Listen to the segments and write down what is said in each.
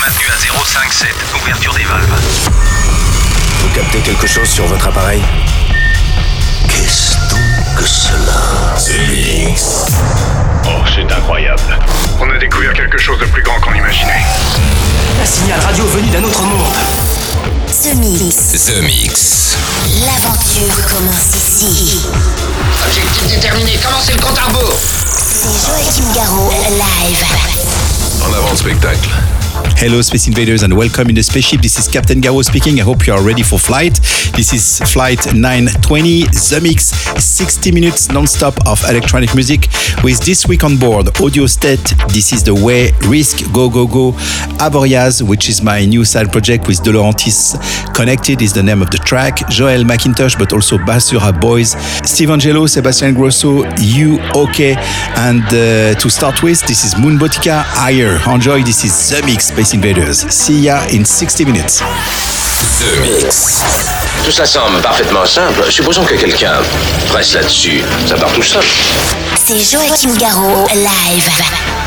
maintenu à 057. Ouverture des valves. Vous captez quelque chose sur votre appareil? Qu'est-ce donc que cela? Oh, c'est incroyable. On a découvert quelque chose de plus grand qu'on imaginait. Un signal radio venu d'un autre monde. The Mix. The Mix. L'aventure commence ici. Objectif déterminé, commencez le compte à rebours. C'est Joachim Garraud, live. En avant le spectacle. Hello, Space Invaders, and welcome in the spaceship. This is Captain Garraud speaking. I hope you are ready for flight. This is flight 920, The Mix, 60 minutes non-stop of electronic music with this week on board Audio State. This is the way, RISC, Go Go Go, Avoriaz, which is my new side project with De Laurentiis. Connected is the name of the track. Joel Macintosh, but also Basura Boys, Steve Angello, Sebastian Ingrosso, You OK. And uh, to start with, this is Moonbootica Higher. Enjoy, this is The Mix. Space Invaders. See ya in 60 minutes. The Mix. Tout ça semble parfaitement simple. Supposons que quelqu'un presse là-dessus. Ça part tout seul. C'est Joachim Garraud, live.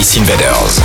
Space Invaders.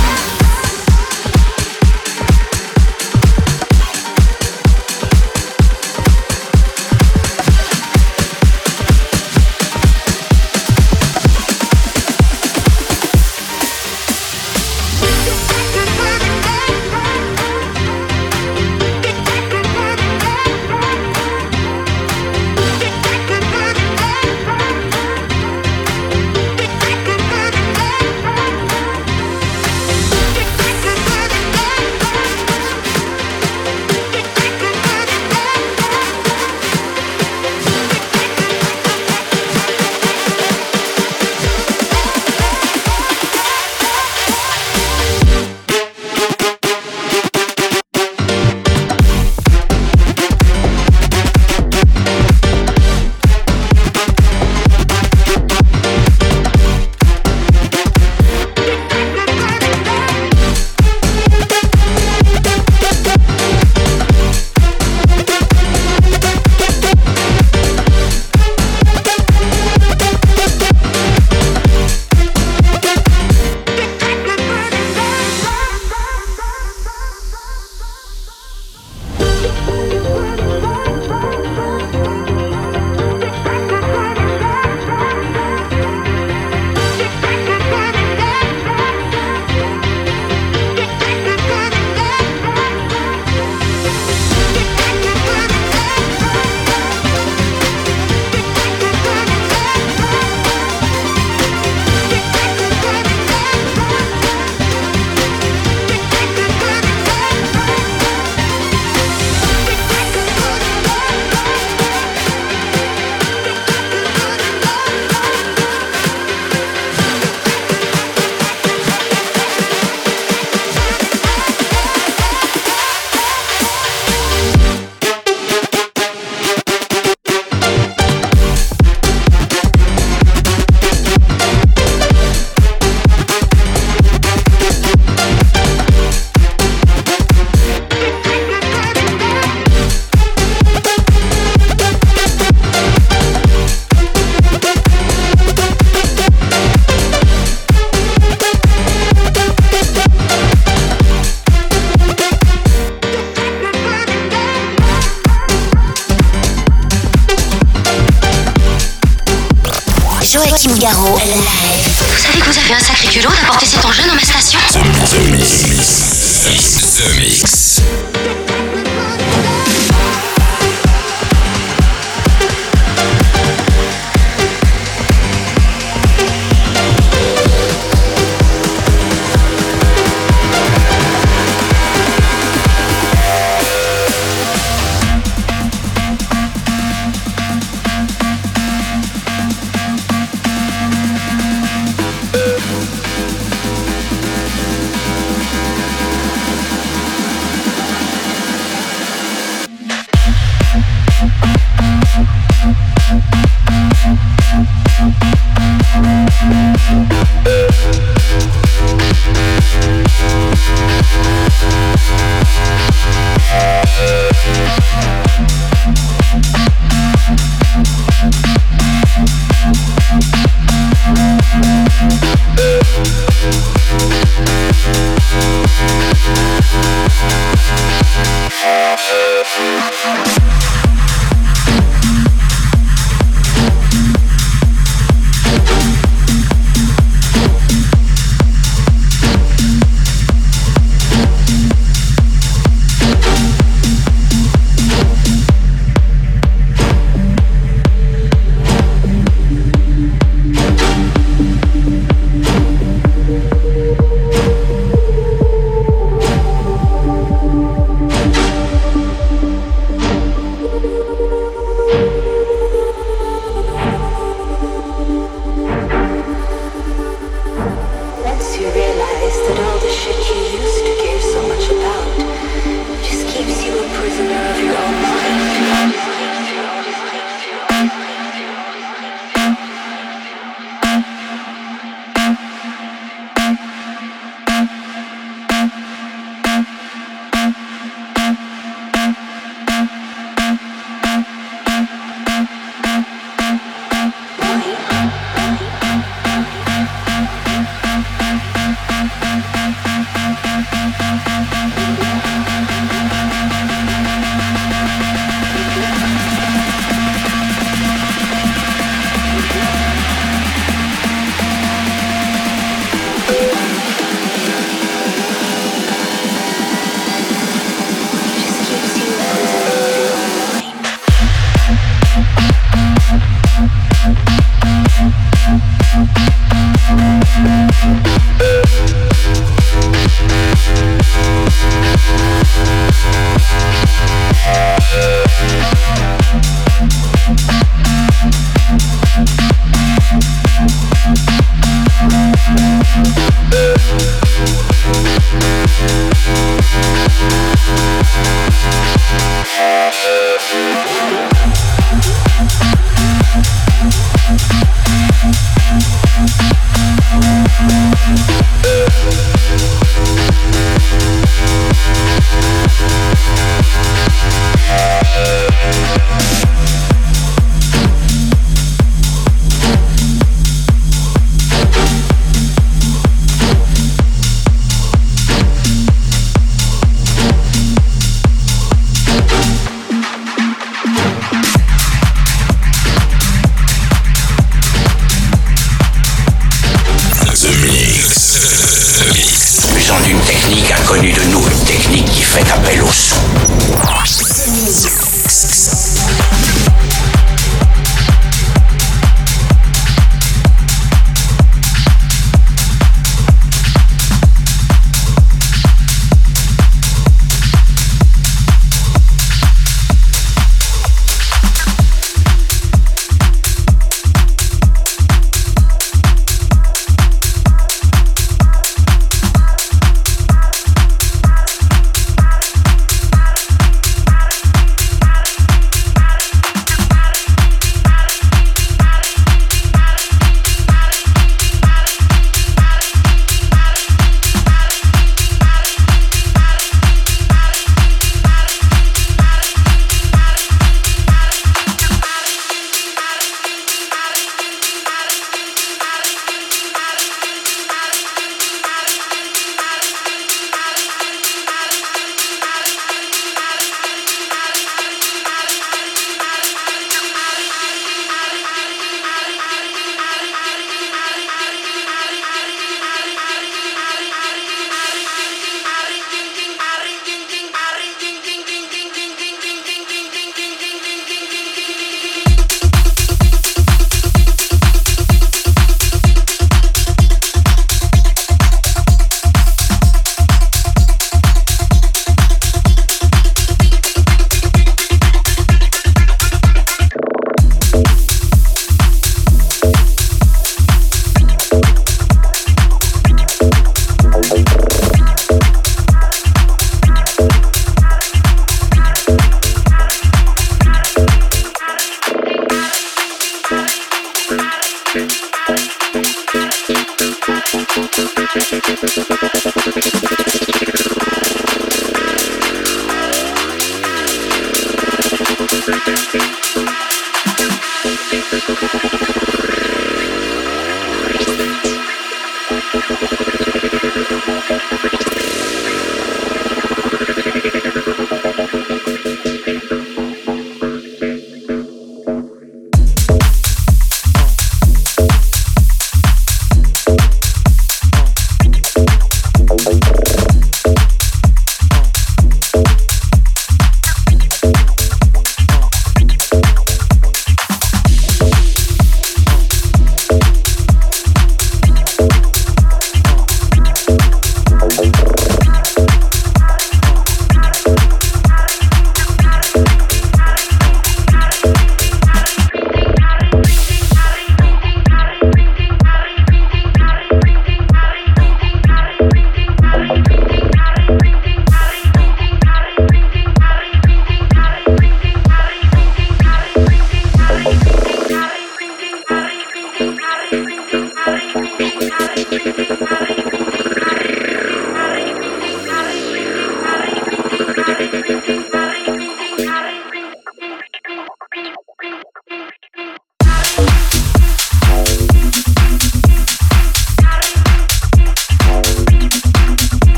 Live. Vous savez que vous avez un sacré culot d'apporter cet engin dans ma station The Mix. The Mix.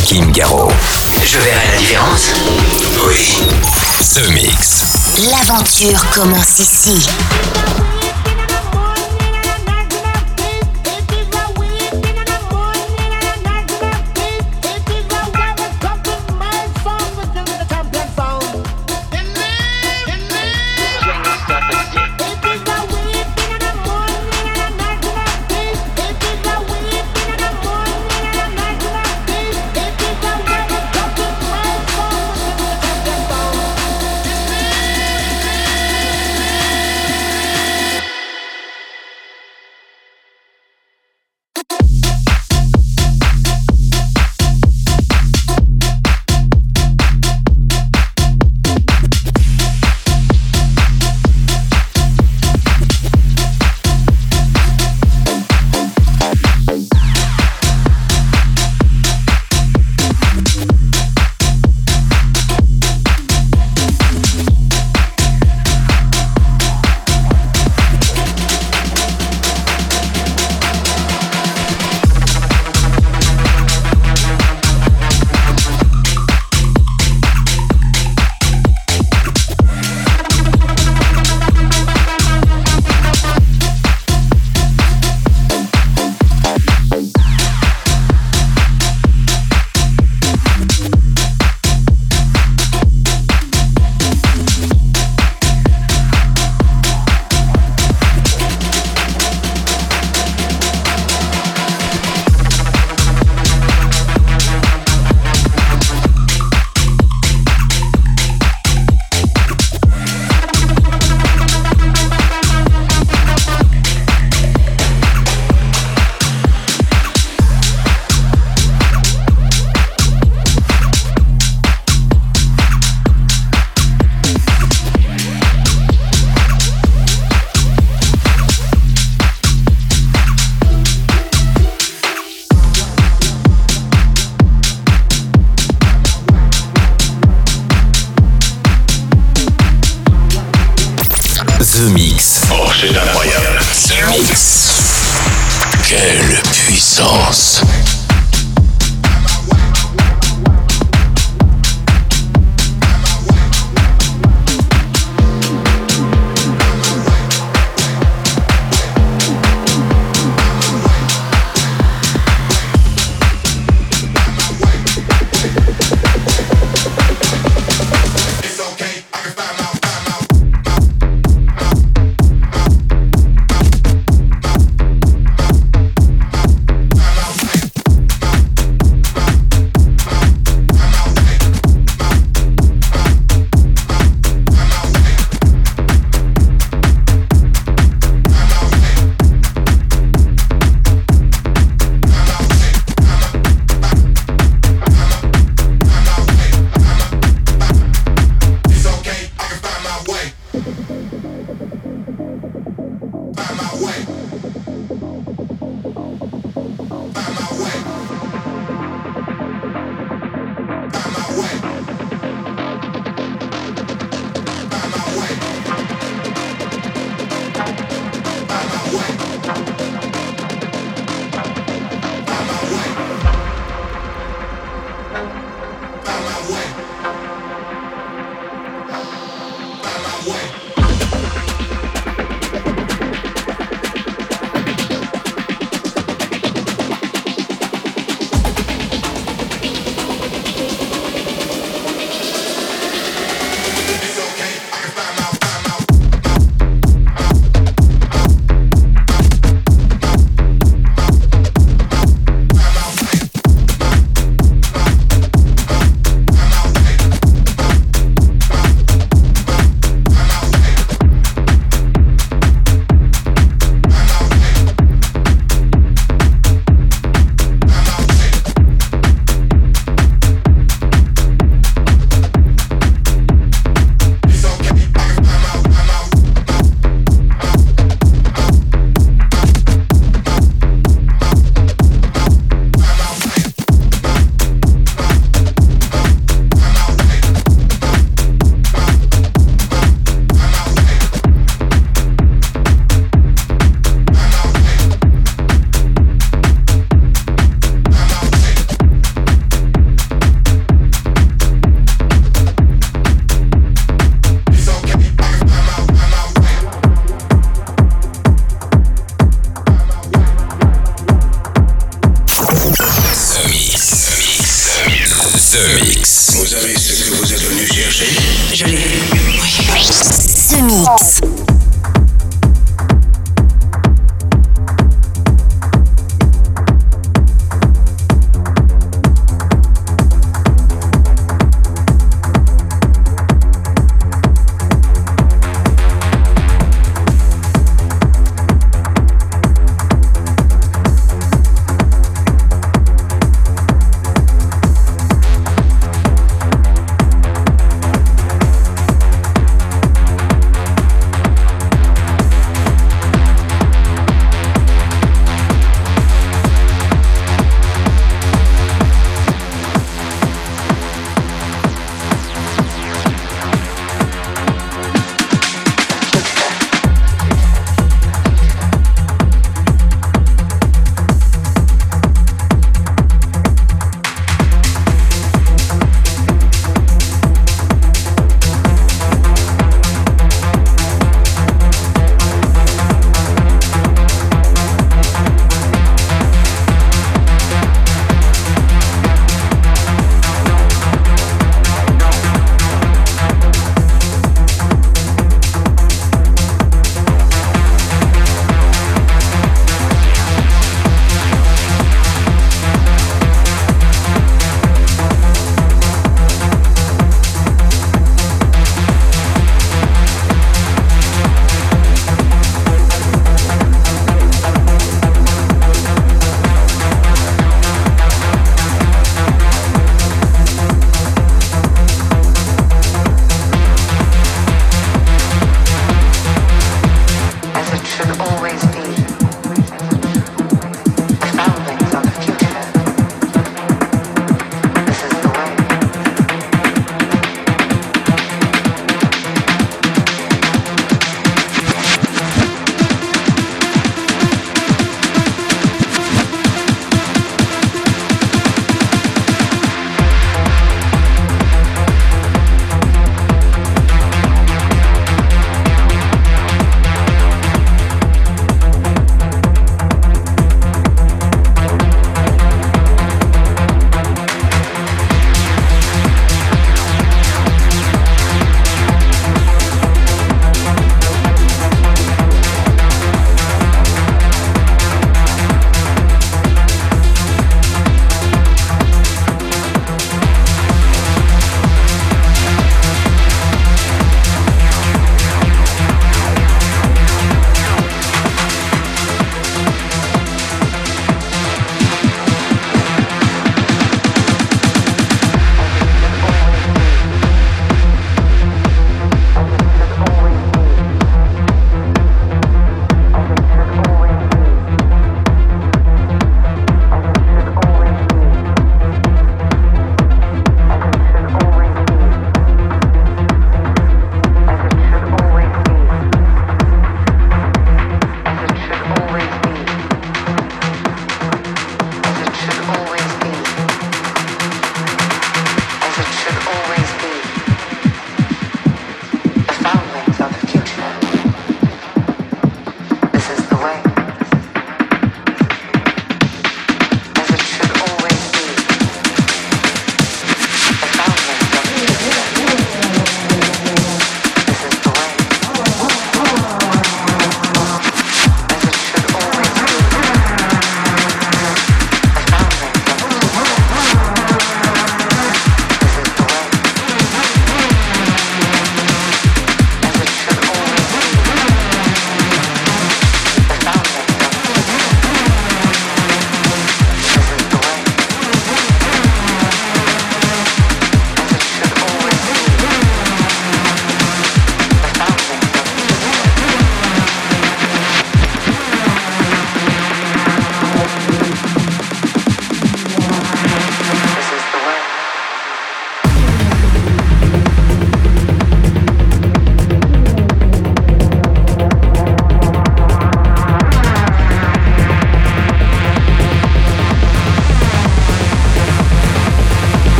Joachim Garraud. Je verrai la différence. Oui. The Mix. L'aventure commence ici.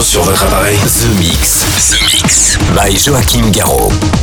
Sur votre appareil The Mix. The Mix. By Joachim Garraud.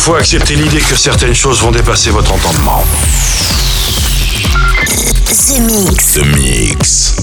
Faut accepter l'idée que certaines choses vont dépasser votre entendement. The Mix. The Mix.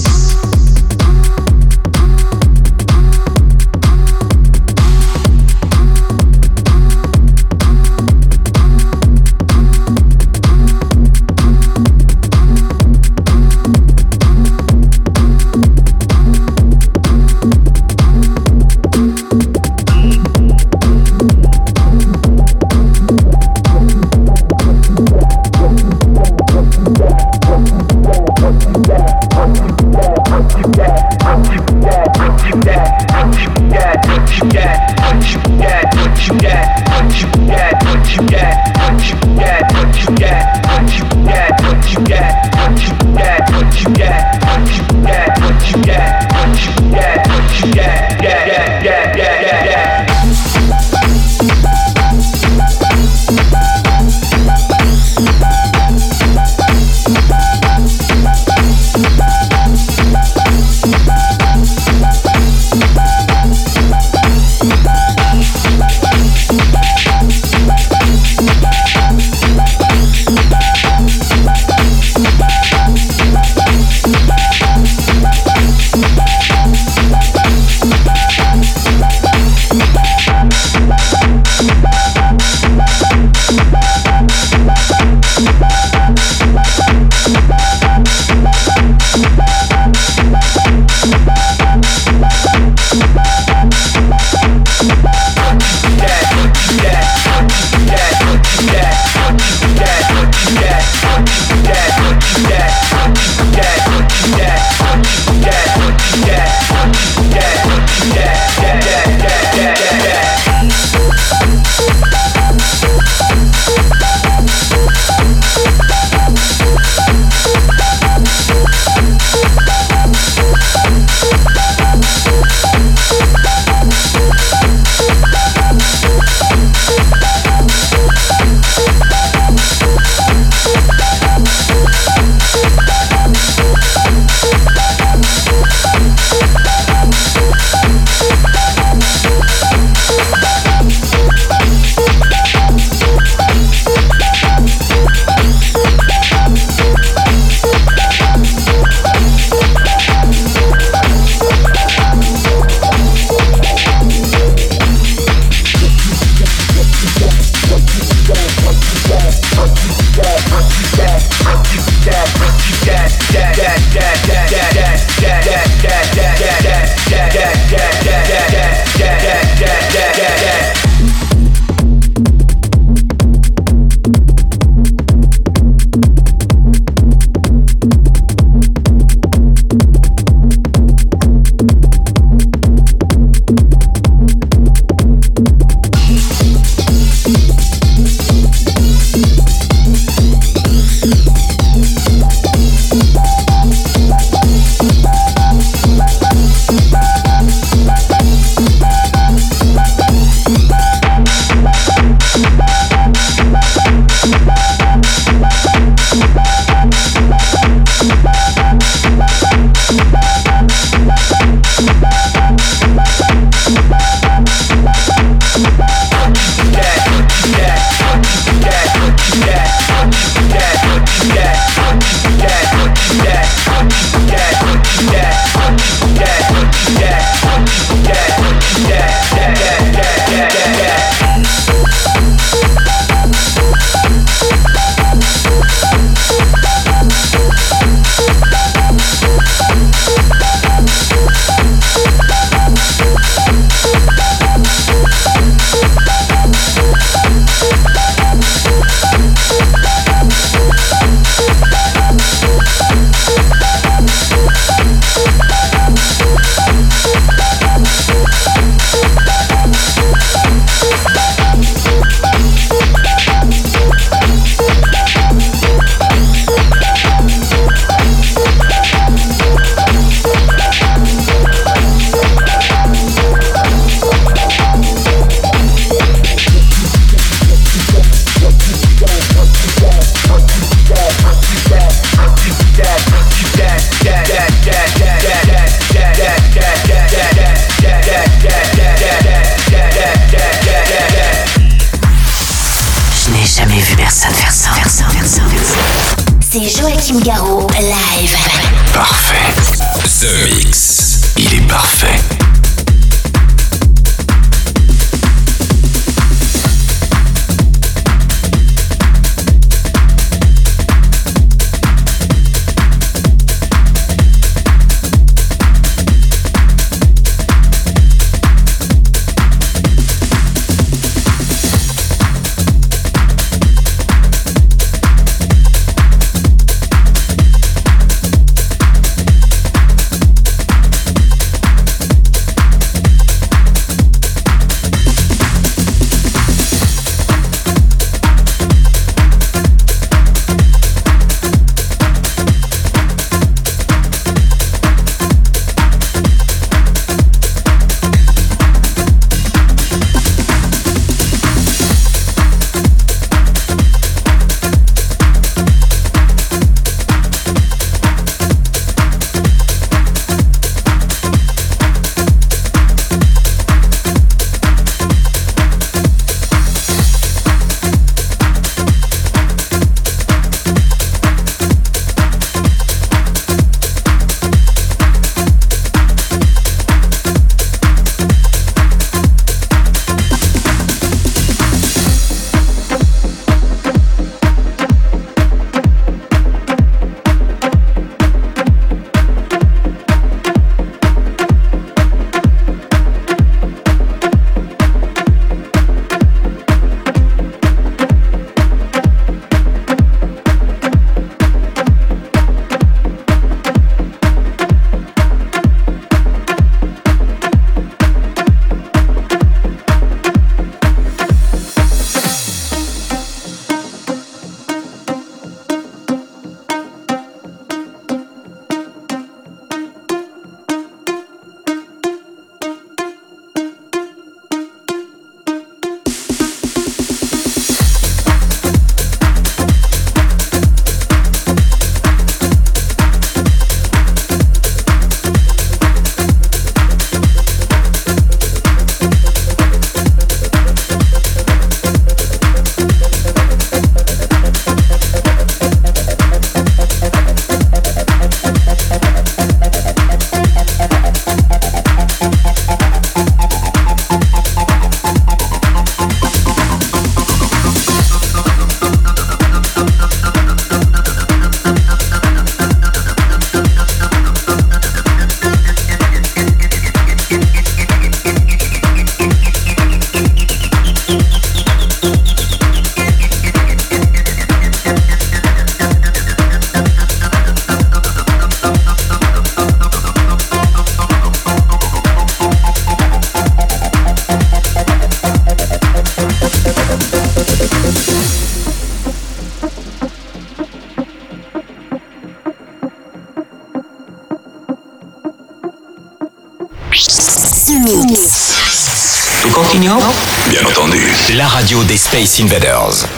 Radio des Space Invaders.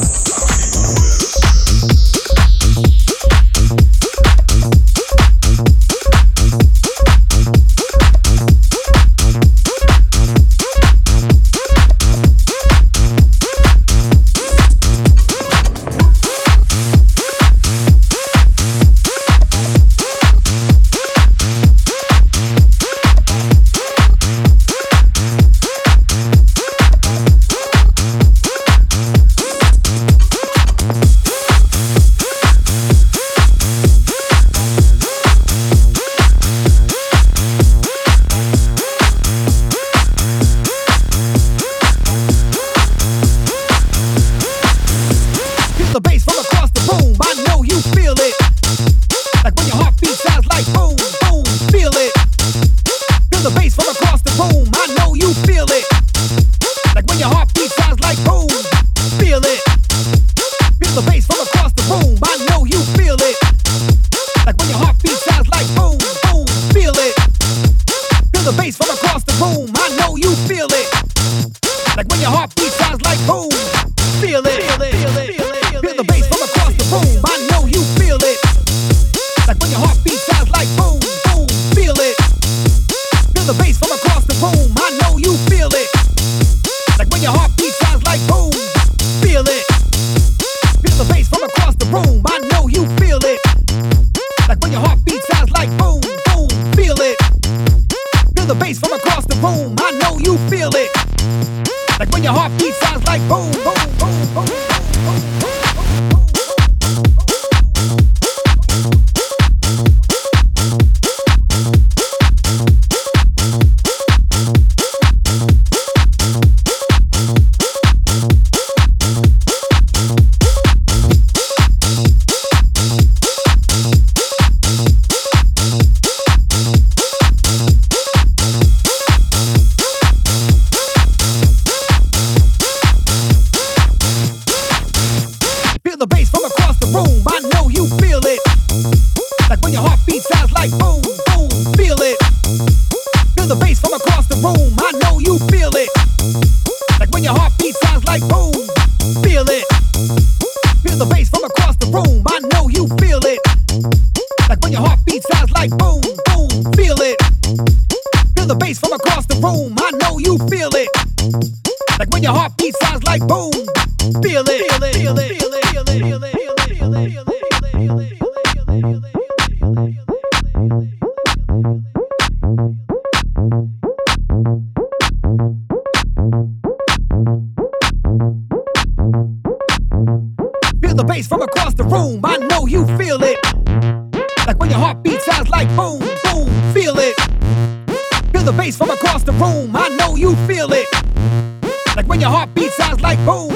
boom, That's it,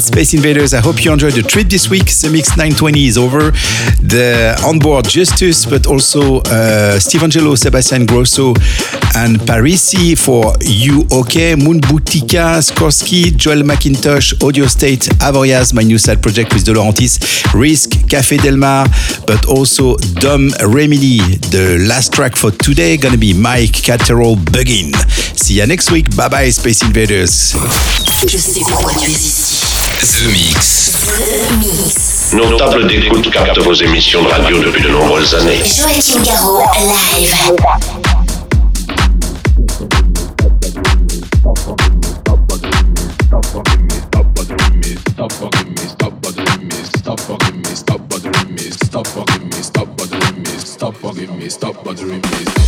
Space Invaders. I hope you enjoyed the trip this week. The Mix 920 is over. The onboard Justus, but also uh, Steve Angello, Sebastian Ingrosso, and Parisi for You OK, Moon Boutica, Scorsi, Joel Macintosh, Audio State, Avoriaz, my new side project with De Laurentiis, RISC, Café Del Mar, but also Don Rimini. The last track for today gonna be Mike Catherall Buggin. See ya next week. Bye bye, Space Invaders. Je sais pourquoi tu es ici. The Mix. The Mix. Nos tables d'écoute captent vos émissions de radio depuis de nombreuses années. Joachim Garraud, live. stop bothering me, stop